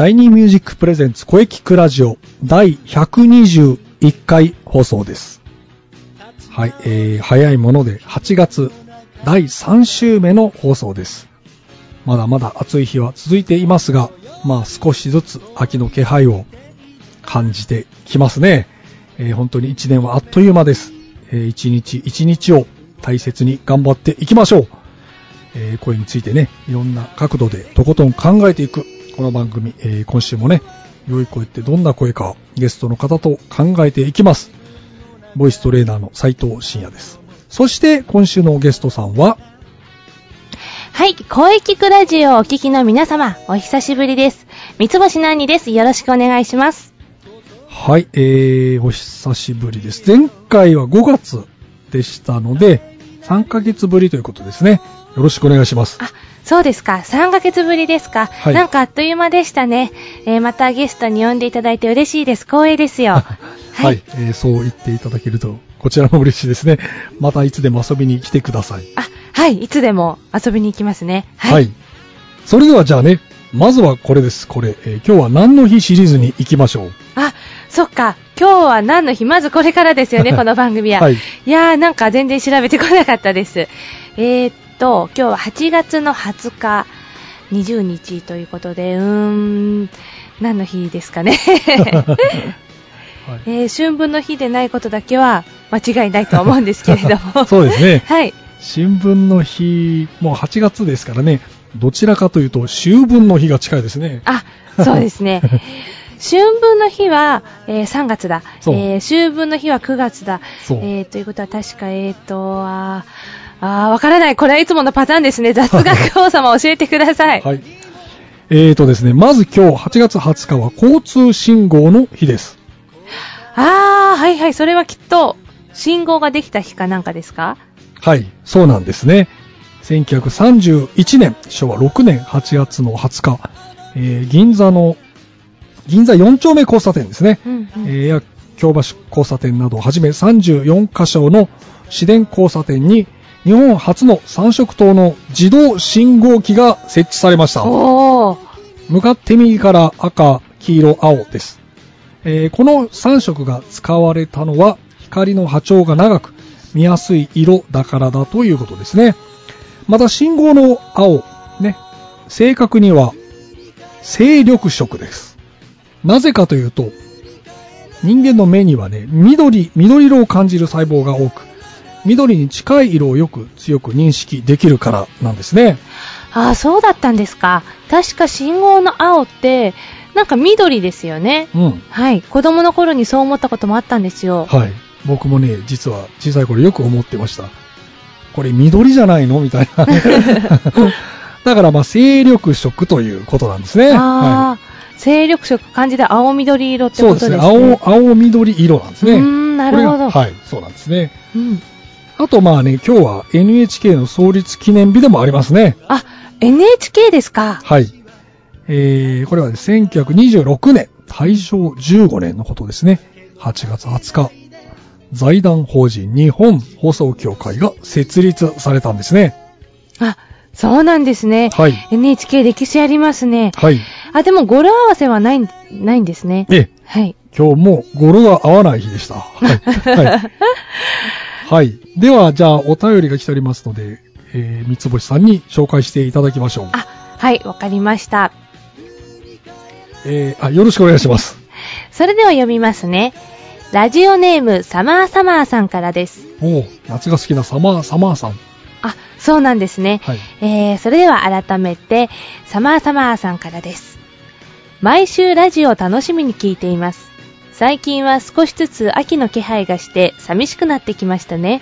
シャイニーミュージック presents 声キクラジオ第121回放送です。はい、えー、早いもので8月第3週目の放送です。まだまだ暑い日は続いていますが、まあ少しずつ秋の気配を感じてきますね。えー本当に1年はあっという間です。えー一日一日を大切に頑張っていきましょう。えー声についてね、いろんな角度でとことん考えていく、この番組、えー今週もね、良い声ってどんな声か、ゲストの方と考えていきます。ボイストレーナーの斉藤慎也です。そして、今週のゲストさんは、はい、声聞くラジオをお聞きの皆様、お久しぶりです。三つ星なにです。よろしくお願いします。はい、えー、お久しぶりです。前回は5月でしたので、3ヶ月ぶりということですね。よろしくお願いします。あ、そうですか。3ヶ月ぶりですか。はいなんかあっという間でしたね。えーまたゲストに呼んでいただいて嬉しいです。光栄ですよ。はい、えーそう言っていただけると、こちらも嬉しいですね。またいつでも遊びに来てください。あ、はい、いつでも遊びに行きますね。はい。はい。それではじゃあね、まずはこれです。これ、えー今日は何の日シリーズに行きましょう。あ、そっか。今日は何の日？まずこれからですよね、この番組は。はい。いやー、なんか全然調べてこなかったです。えー、っと、今日は8月の20日、20日ということで、うーん、何の日ですかね。はい えー春分の日でないことだけは間違いないと思うんですけれども。そうですね。はい。新聞の日、もう8月ですからね、どちらかというと、秋分の日が近いですね。あ、そうですね。春分の日は、えー3月だ。えー秋分の日は9月だ。えーということは確か、えーと、あー、あーわからない。これはいつものパターンですね。雑学王様教えてください。はい。えーとですね、まず今日8月20日は交通信号の日です。あー、はいはい。それはきっと、信号ができた日かなんかですか？はい、そうなんですね。1931年、昭和6年8月の20日、えー銀座の、銀座4丁目交差点ですね。うんうんえーや京橋交差点などをはじめ34カ所の市電交差点に日本初の3色灯の自動信号機が設置されました。向かって右から赤、黄色、青です。えーこの3色が使われたのは光の波長が長く見やすい色だからだということですね。また信号の青、ね、正確には精力色です。なぜかというと、人間の目にはね、緑、緑色を感じる細胞が多く、緑に近い色をよく強く認識できるからなんですね。あー、そうだったんですか。確か信号の青って、なんか緑ですよね。うん。はい。子供の頃にそう思ったこともあったんですよ。はい。僕もね、実は小さい頃よく思ってました。これ緑じゃないの？みたいな。だからまあ、精力色ということなんですね。あはあ、精力色感じで青緑色っい。てこそうですね。とですね。青、青緑色なんですね。うーんなるほどはい、そうなんですね。うん。あとまあね、今日は NHK の創立記念日でもありますね。あ、NHK ですか？はい。えー、これはね、1926年、大正15年のことですね。8月20日、財団法人日本放送協会が設立されたんですね。あ、そうなんですね。はい。NHK 歴史ありますね。はい。あ、でも語呂合わせはないん、ないんですね。ええ、はい。今日も語呂が合わない日でした。はい。はい。はい。では、じゃあ、お便りが来ておりますので、えー、三つ星さんに紹介していただきましょう。あ、はい、わかりました。えー、あ、よろしくお願いします。それでは読みますね。ラジオネーム、サマーサマーさんからです。おう夏が好きなサマー、サマーさん。あ、そうなんですね。はい。えー、それでは改めて、サマーサマーさんからです。毎週ラジオを楽しみに聞いています。最近は少しずつ秋の気配がして寂しくなってきましたね。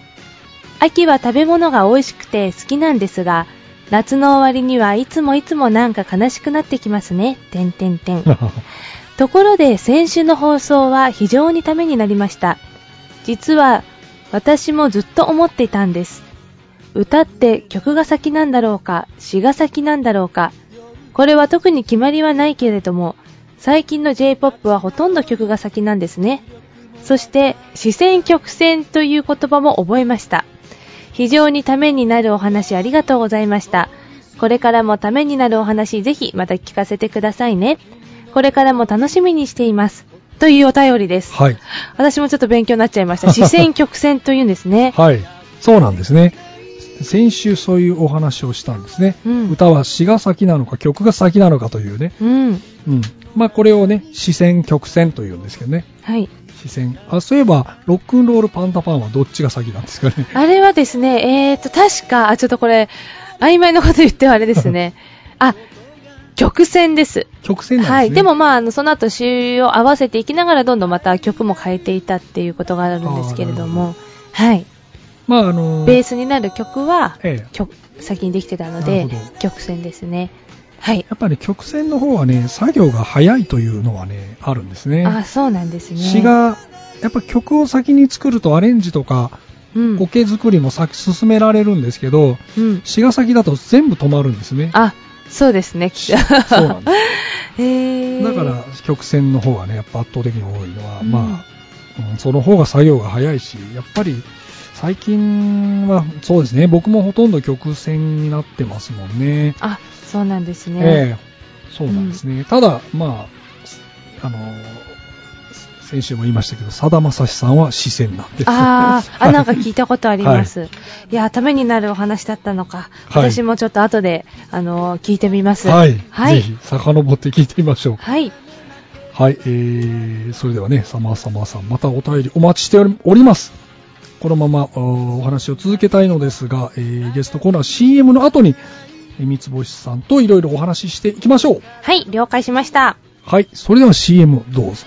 秋は食べ物が美味しくて好きなんですが、夏の終わりにはいつもいつもなんか悲しくなってきますね。てんてんてん。ところで先週の放送は非常にためになりました。実は私もずっと思っていたんです。歌って曲が先なんだろうか、詩が先なんだろうか。これは特に決まりはないけれども、最近の J-POP はほとんど曲が先なんですね。そして、視線曲線という言葉も覚えました。非常にためになるお話ありがとうございました。これからもためになるお話ぜひまた聞かせてくださいね。これからも楽しみにしています。というお便りです。はい。私もちょっと勉強になっちゃいました。視線曲線というんですね。はい。そうなんですね。先週そういうお話をしたんですね。うん歌は詩が先なのか曲が先なのかというね。うん。うん。まあこれをね、視線曲線というんですけどね。はい。視線。あ、そういえば、ロックンロールパンダパンはどっちが先なんですかね。あれはですね、えーと、確か、あ、ちょっとこれ、曖昧なこと言ってはあれですね。あ、曲線です。曲線なんですね。はい。でもまあ、あの、その後詩を合わせていきながらどんどんまた曲も変えていたっていうことがあるんですけれども、はい。まああのベースになる曲は、ええ曲、先にできてたのなで曲線ですね。はい。やっぱり曲線の方はね、作業が早いというのはね、あるんですね。あ、そうなんですね。詩が、やっぱ曲を先に作るとアレンジとか、うん。作りも先進められるんですけど、うん。詩が先だと全部止まるんですね。あ、そうですね。そうなんです。へーだから曲線の方がね、やっぱ圧倒的に多いのは、うんまあ、うんその方が作業が早いし、やっぱり最近はそうですね、僕もほとんど曲線になってますもんね。あ、そうなんですね。ええそうなんですね。ただ、まあ、あの、先週も言いましたけど、さだまさしさんは視線なんです。あーあ、なんか聞いたことあります。、はいや、ためになるお話だったのか。はい私もちょっと後で、あのー聞いてみます。はい。はい。ぜひ、遡って聞いてみましょう。はい。はい。えー、それではね、さまさまさん、またお便りお待ちしております。このままおお話を続けたいのですが、えー、ゲストコーナー CM の後に、えー三つ星さんといろいろお話ししていきましょう。はい、了解しました。はい。それでは CM どうぞ。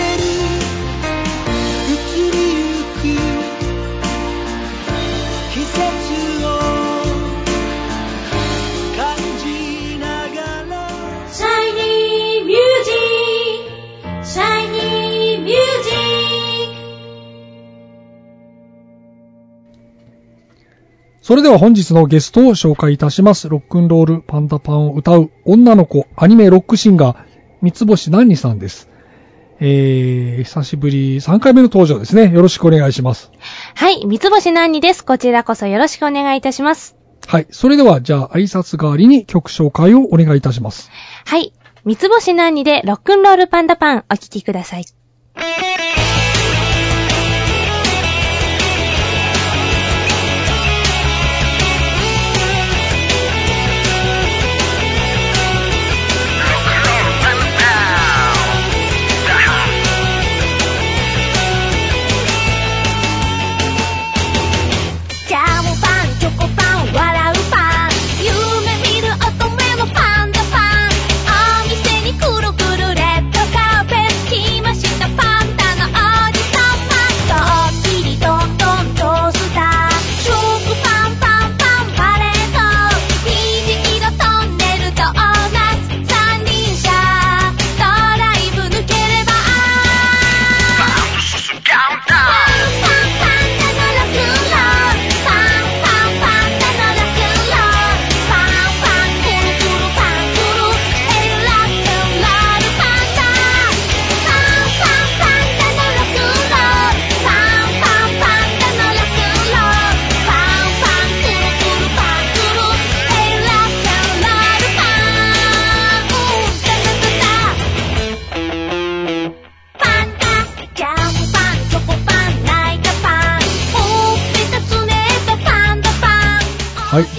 それでは本日のゲストを紹介いたします。ロックンロールパンダパンを歌う女の子アニメロックシンガー、三つ星何にさんです。えー、久しぶり3回目の登場ですね。よろしくお願いします。はい、三つ星何にです。こちらこそよろしくお願いいたします。はい。それでは、じゃあ挨拶代わりに曲紹介をお願いいたします。はい、三つ星何にでロックンロールパンダパンお聴きください。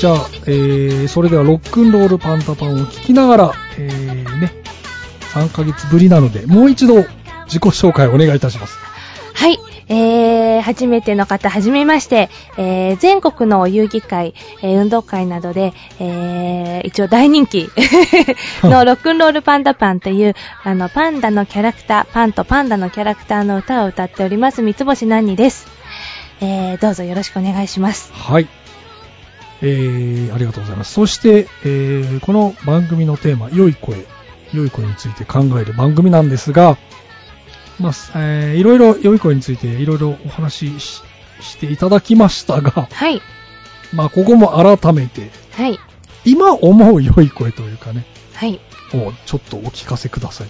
じゃあ、えー、それではロックンロールパンタパンを聞きながら、えー、ね、3ヶ月ぶりなので、もう一度自己紹介お願いいたします。はい。えー、初めての方、はじめまして、えー、全国の遊戯会、えー、運動会などで、えー、一応大人気 のロックンロールパンダパンという、あの、パンダのキャラクター、パンとパンダのキャラクターの歌を歌っております、三つ星何にです。えー、どうぞよろしくお願いします。はい。えー、ありがとうございます。そして、えー、この番組のテーマ、良い声、良い声について考える番組なんですが、まあ、えー、いろいろ良い声についていろいろお話しししていただきましたが、はい。まあ、ここも改めて、はい。今思う良い声というかね、はい。をちょっとお聞かせください。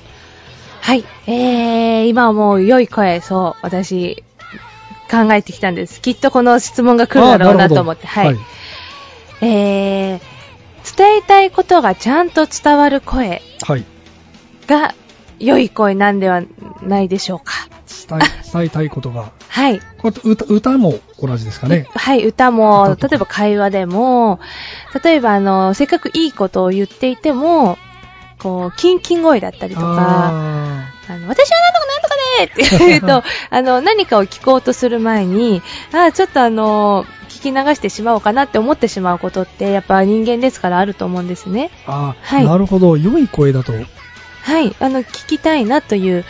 はい。えー、今はもう良い声、そう、私、考えてきたんです。きっとこの質問が来るだろうなと思って。はい。えー、伝えたいことがちゃんと伝わる声はい。が良い声なんではないでしょうか。伝え、伝えたいことが、はい。これ歌歌も同じですかね。はい、歌も、例えば会話でも、例えばあの、せっかくいいことを言っていても、こう、キンキン声だったりとか、ああの、私はなんとかなんとかでって言うと、あの、何かを聞こうとする前に、ああ、ちょっとあの、聞き流してしまおうかなって思ってしまうことって、やっぱ人間ですからあると思うんですね。ーあー、はいなるほど。良い声だと、はい、あの、聞きたいなという、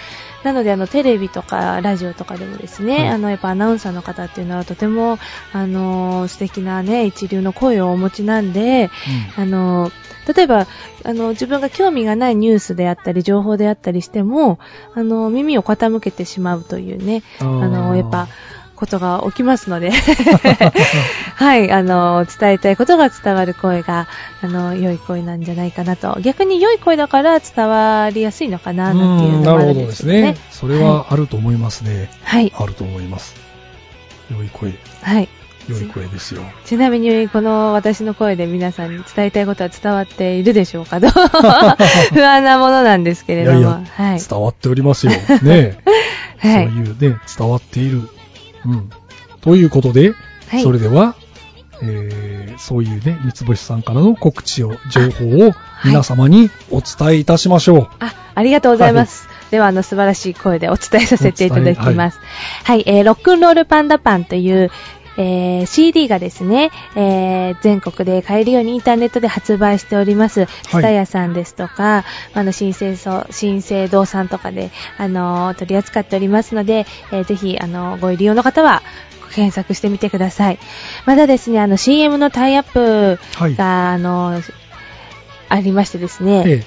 なので、あの、テレビとか、ラジオとかでもですね、はい。あの、やっぱアナウンサーの方っていうのはとても、あの、素敵なね、一流の声をお持ちなんで、あの、例えば、あの、自分が興味がないニュースであったり、情報であったりしても、あの、耳を傾けてしまうというね、あの、やっぱ、ことが起きますので、はい、あの、伝えたいことが伝わる声が、あの、良い声なんじゃないかなと。逆に良い声だから伝わりやすいのかな、なんていううんのもあるなるほどですねね。。それはあると思いますね。はい、あると思います。良い声、はい。良い声ですよ。ちなみに、この私の声で皆さんに伝えたいことは伝わっているでしょうかと 不安なものなんですけれども。はい。伝わっておりますよ。ねそう はい。いうね、伝わっている。うん。ということで、はい。それでは、えー、そういうね、三つ星さんからの告知を、情報を皆様にお伝えいたしましょう。あ、ありがとうございます。では、あの、素晴らしい声でお伝えさせていただきます。はい、えー、ロックンロールパンダパンという、えー CD がですね、えー全国で買えるようにインターネットで発売しております。ツタヤさんですとか、あの、新生新生堂さんとかで、あのー取り扱っておりますので、えーぜひ、あのーご利用の方は、検索してみてください。まだですね、あの、CM のタイアップはい。が、あのーありましてですね、ええ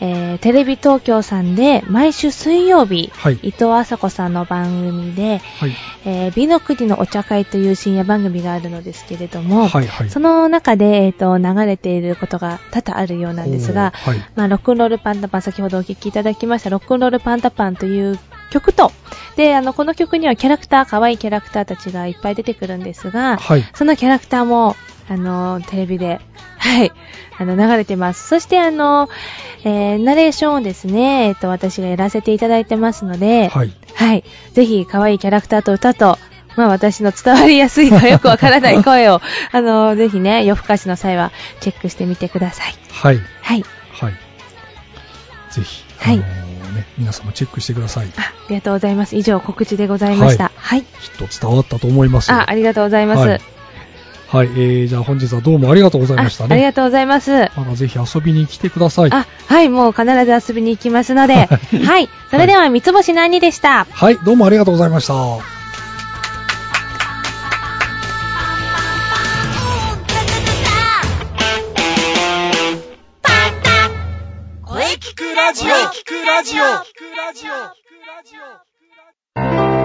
えーテレビ東京さんで毎週水曜日、はい。伊藤麻子さんの番組で、はい。えー美の国のお茶会という深夜番組があるのですけれども、はい。はい。その中で、えーと、流れていることが多々あるようなんですが、はい。まあ、ロックンロールパンダパン、先ほどお聴きいただきました、ロックンロールパンダパンという曲と、で、あの、この曲にはキャラクター、可愛いキャラクターたちがいっぱい出てくるんですが、はい。そのキャラクターも、あの、テレビで、はい、あの、流れてます。そして、あの、えーナレーションをですね、えっ、と、私がやらせていただいてますので、はい。はい。ぜひ、可愛いキャラクターと歌と、まあ私の伝わりやすいかよくわからない声を、あの、ぜひね、夜更かしの際はチェックしてみてください。はい。はい。はい。ぜひ、はいあのーね、皆様チェックしてください。きっあ、ありがとうございます。以上、告知でございました。はい。と伝わったと思いますよ。あ、ありがとうございます。はいはい。えー、じゃあ本日はどうもありがとうございましたね。あありがとうございます。またぜひ遊びに来てください。あ、はい、もう必ず遊びに行きますので、ははいい。それでは、三つ星何でした？はい、どうもありがとうございました。聞くラジオ。聞くラジオ。聞くラジオ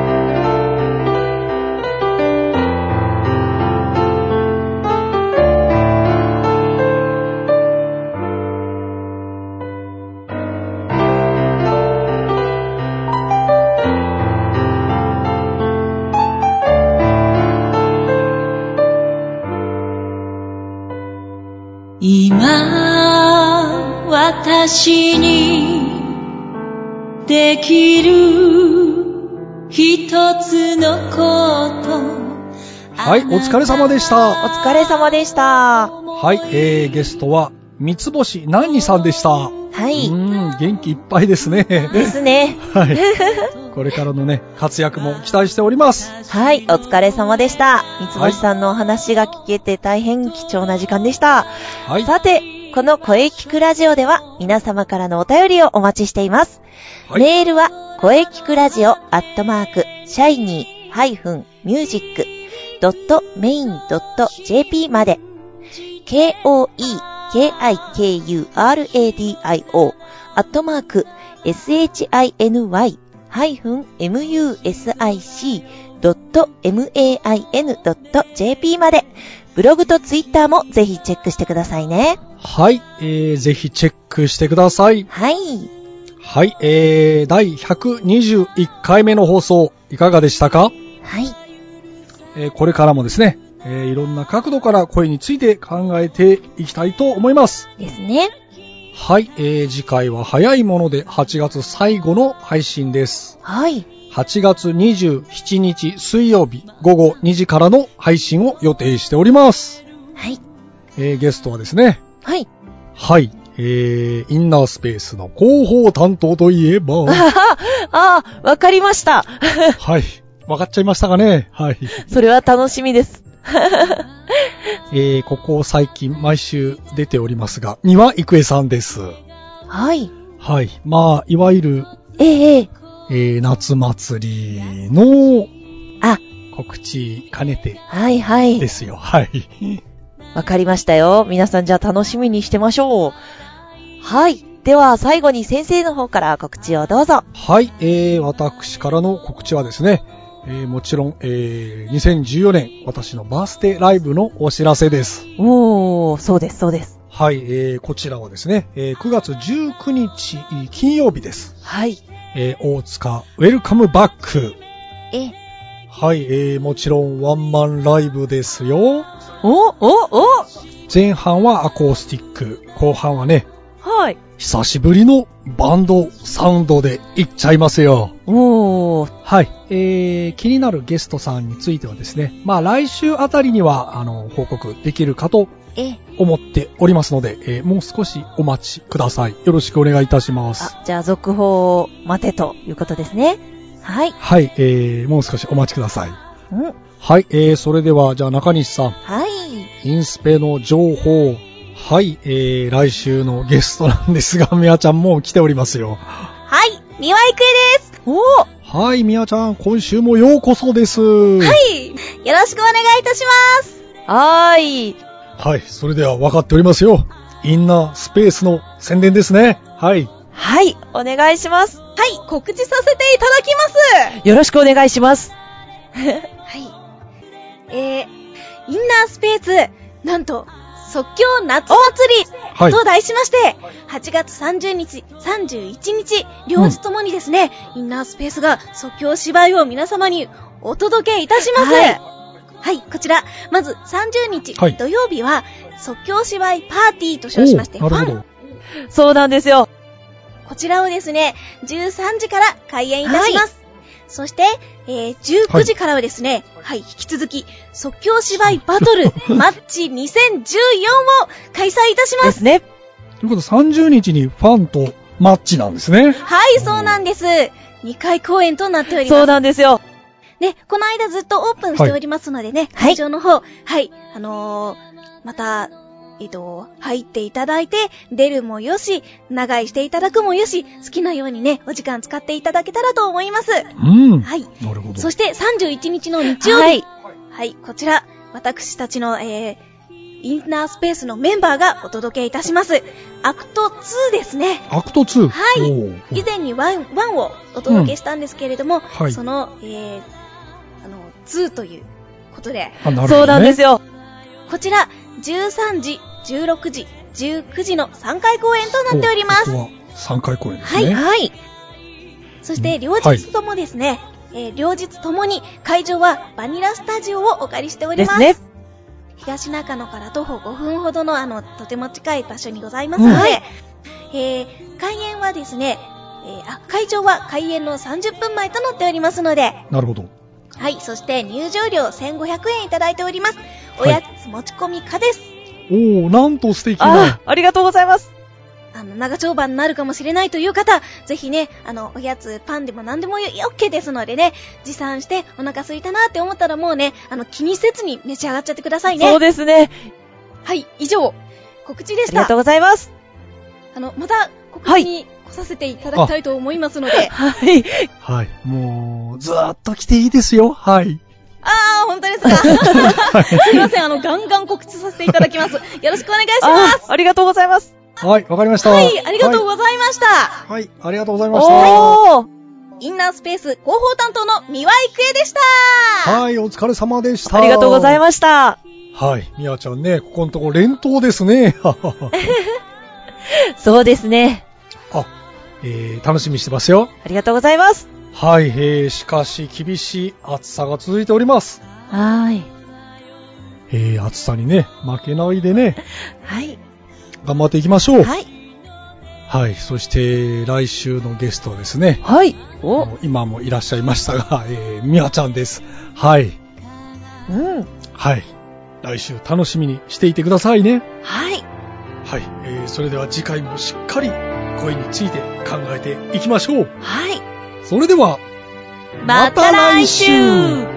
私にできる一つのことはい、お疲れ様でしおた。疲れ様でした。はい、えー、ゲストは、三つ星何にさんでした。はうい。ーん、元気いっぱいですね。ですね。はい。これからのね、活躍も期待しております。はい、お疲れ様でした。三つ星さんのお話が聞けて大変貴重な時間でした。はい。さて、この声聞くラジオでは皆様からのお便りをお待ちしています。はいメールは、声聞くラジオアットマーク、シャイニー -music.main.jp まで、k-o-e-k-i-k-u-r-a-d-i-o アットマーク、shiny-music.main.jp まで、ブログとツイッターもぜひチェックしてくださいね。はい、えー、ぜひチェックしてください。はい。はい、えー、第121回目の放送、いかがでしたか？はい。えーこれからもですね、えーいろんな角度から声について考えていきたいと思います。ですね。はい、えー次回は早いもので8月最後の配信です。はい。8月27日水曜日午後2時からの配信を予定しております。はい。えーゲストはですね、はい。はい、えー、インナースペースの広報担当といえば、ああ、わかりました。はい、わかっちゃいましたかね？はい。それは楽しみです。えー、ここ最近毎週出ておりますが、三輪郁恵さんです。はい。はい。まあ、いわゆる、えええええー、夏祭りのあ、告知兼ねてはいはいで。すよ。はい。わかりましたよ。皆さんじゃあ楽しみにしてましょう。はい。では最後に先生の方から告知をどうぞ。はい、えー、私からの告知はですね、えー、もちろん、えー、2014年、私のバースデーライブのお知らせです。おー、そうです、そうです。はい、えー、こちらはですね、えー、9月19日、金曜日です。はい。えー、大塚、ウェルカムバック。え、はい、えー、もちろんワンマンライブですよ。お、お、お前半はアコースティック、後半はね、はい。久しぶりのバンドサウンドでいっちゃいますよ。おー、はい。えー、気になるゲストさんについてはですね、まあ来週あたりには、あの、報告できるかとえ、思っておりますので、えーもう少しお待ちください。よろしくお願いいたします。あ、じゃあ続報を待てということですね。はい。はい、えー、もう少しお待ちください。うん。はい、えー、それでは、じゃあ中西さん、はい。インスペの情報、はい、えー、来週のゲストなんですが、みやちゃんもう来ておりますよ。はい、三輪郁恵です。おー、はい、みやちゃん、今週もようこそです。はい、よろしくお願いいたします。はーい。はい、それでは分かっておりますよ。インナースペースの宣伝ですね。はい。はい、お願いします。はい、告知させていただきます。よろしくお願いします。はい。えー、インナースペース、なんと、即興夏祭りはい。と題しまして、8月30日、31日、両日ともにですね、インナースペースが即興芝居を皆様にお届けいたします。はいはい、こちら、まず30日、はい土曜日は、即興芝居パーティーと称しまして、ファンど。そうなんですよ。こちらをですね、13時から開演いたします。そして、えー、19時からはですね、はい、引き続き、即興芝居バトル マッチ2014を開催いたしま。ですすね。ということで、30日にファンとマッチなんですね。はい、そうなんです。2回公演となっております。そうなんですよ。ね、この間ずっとオープンしておりますのでね、はい会場の方、はい、あのー、また、えっと、入っていただいて、出るもよし、長居していただくもよし、好きなようにね、お時間使っていただけたらと思います。うん。はい。なるほど。そして31日の日曜日。はい。はい、こちら、私たちの、えー、インナースペースのメンバーがお届けいたします。アクト2ですね。アクト2。はい以前に1、1をお届けしたんですけれども、はいその、えー、あの、2ということで、あなるほど、ね。そうなんですよ。こちら、13時、16時、19時の3回公演となっております。ここは3回公演ですはいね。はい。そして、両はい日ともですね、えー両日ともに会場はバニラスタジオをお借りしております。ですね。東中野から徒歩5分ほどのあの、とても近い場所にございますので、うんはいえー開演はですね、えーあ、会場は開演の30分前となっておりますので、なるほど。はい、そして入場料1500円いただいております。おやつ持ち込み可です。おー、なんと素敵あな。ありがとうございます。あの、長丁場になるかもしれないという方、ぜひね、あの、おやつ、パンでも何でもよ OK ですのでね、持参してお腹空いたなって思ったらもうね、あの、気にせずに召し上がっちゃってくださいね。そうですね。はい、以上、告知でしたありがとう。ございます。あの、また、告知に来させていただきたいと思いますので、はい。はい。もう、ずーっと来ていいですよ。はい。すか。すいません、あの、ガンガン告知させていただきます。よろしくお願いします。あありがとうございます。はい、わかりました。はい、ありがとうはございました。い。はい、ありがとうございました。おー。インナースペース広報担当の三輪郁恵でした。はい、お疲れ様でした。ありがとうございました。はい、みやちゃんね、ここのとこ連投ですね。そうですね。あ、えー、楽しみにしてますよ。ありがとうございます。はい、えー、しかし厳しい暑さが続いております。はーい。えー、暑さにね、負けないでね、はい。頑張っていきましょう。はい。はい、そして来週のゲストはですね、はい。お、今もいらっしゃいましたが、えー、みやちゃんです。はい、うん。はい。来週楽しみにしていてくださいね。はい。はい、えー、それでは次回もしっかり声について考えていきましょう。はい。それでは、また来週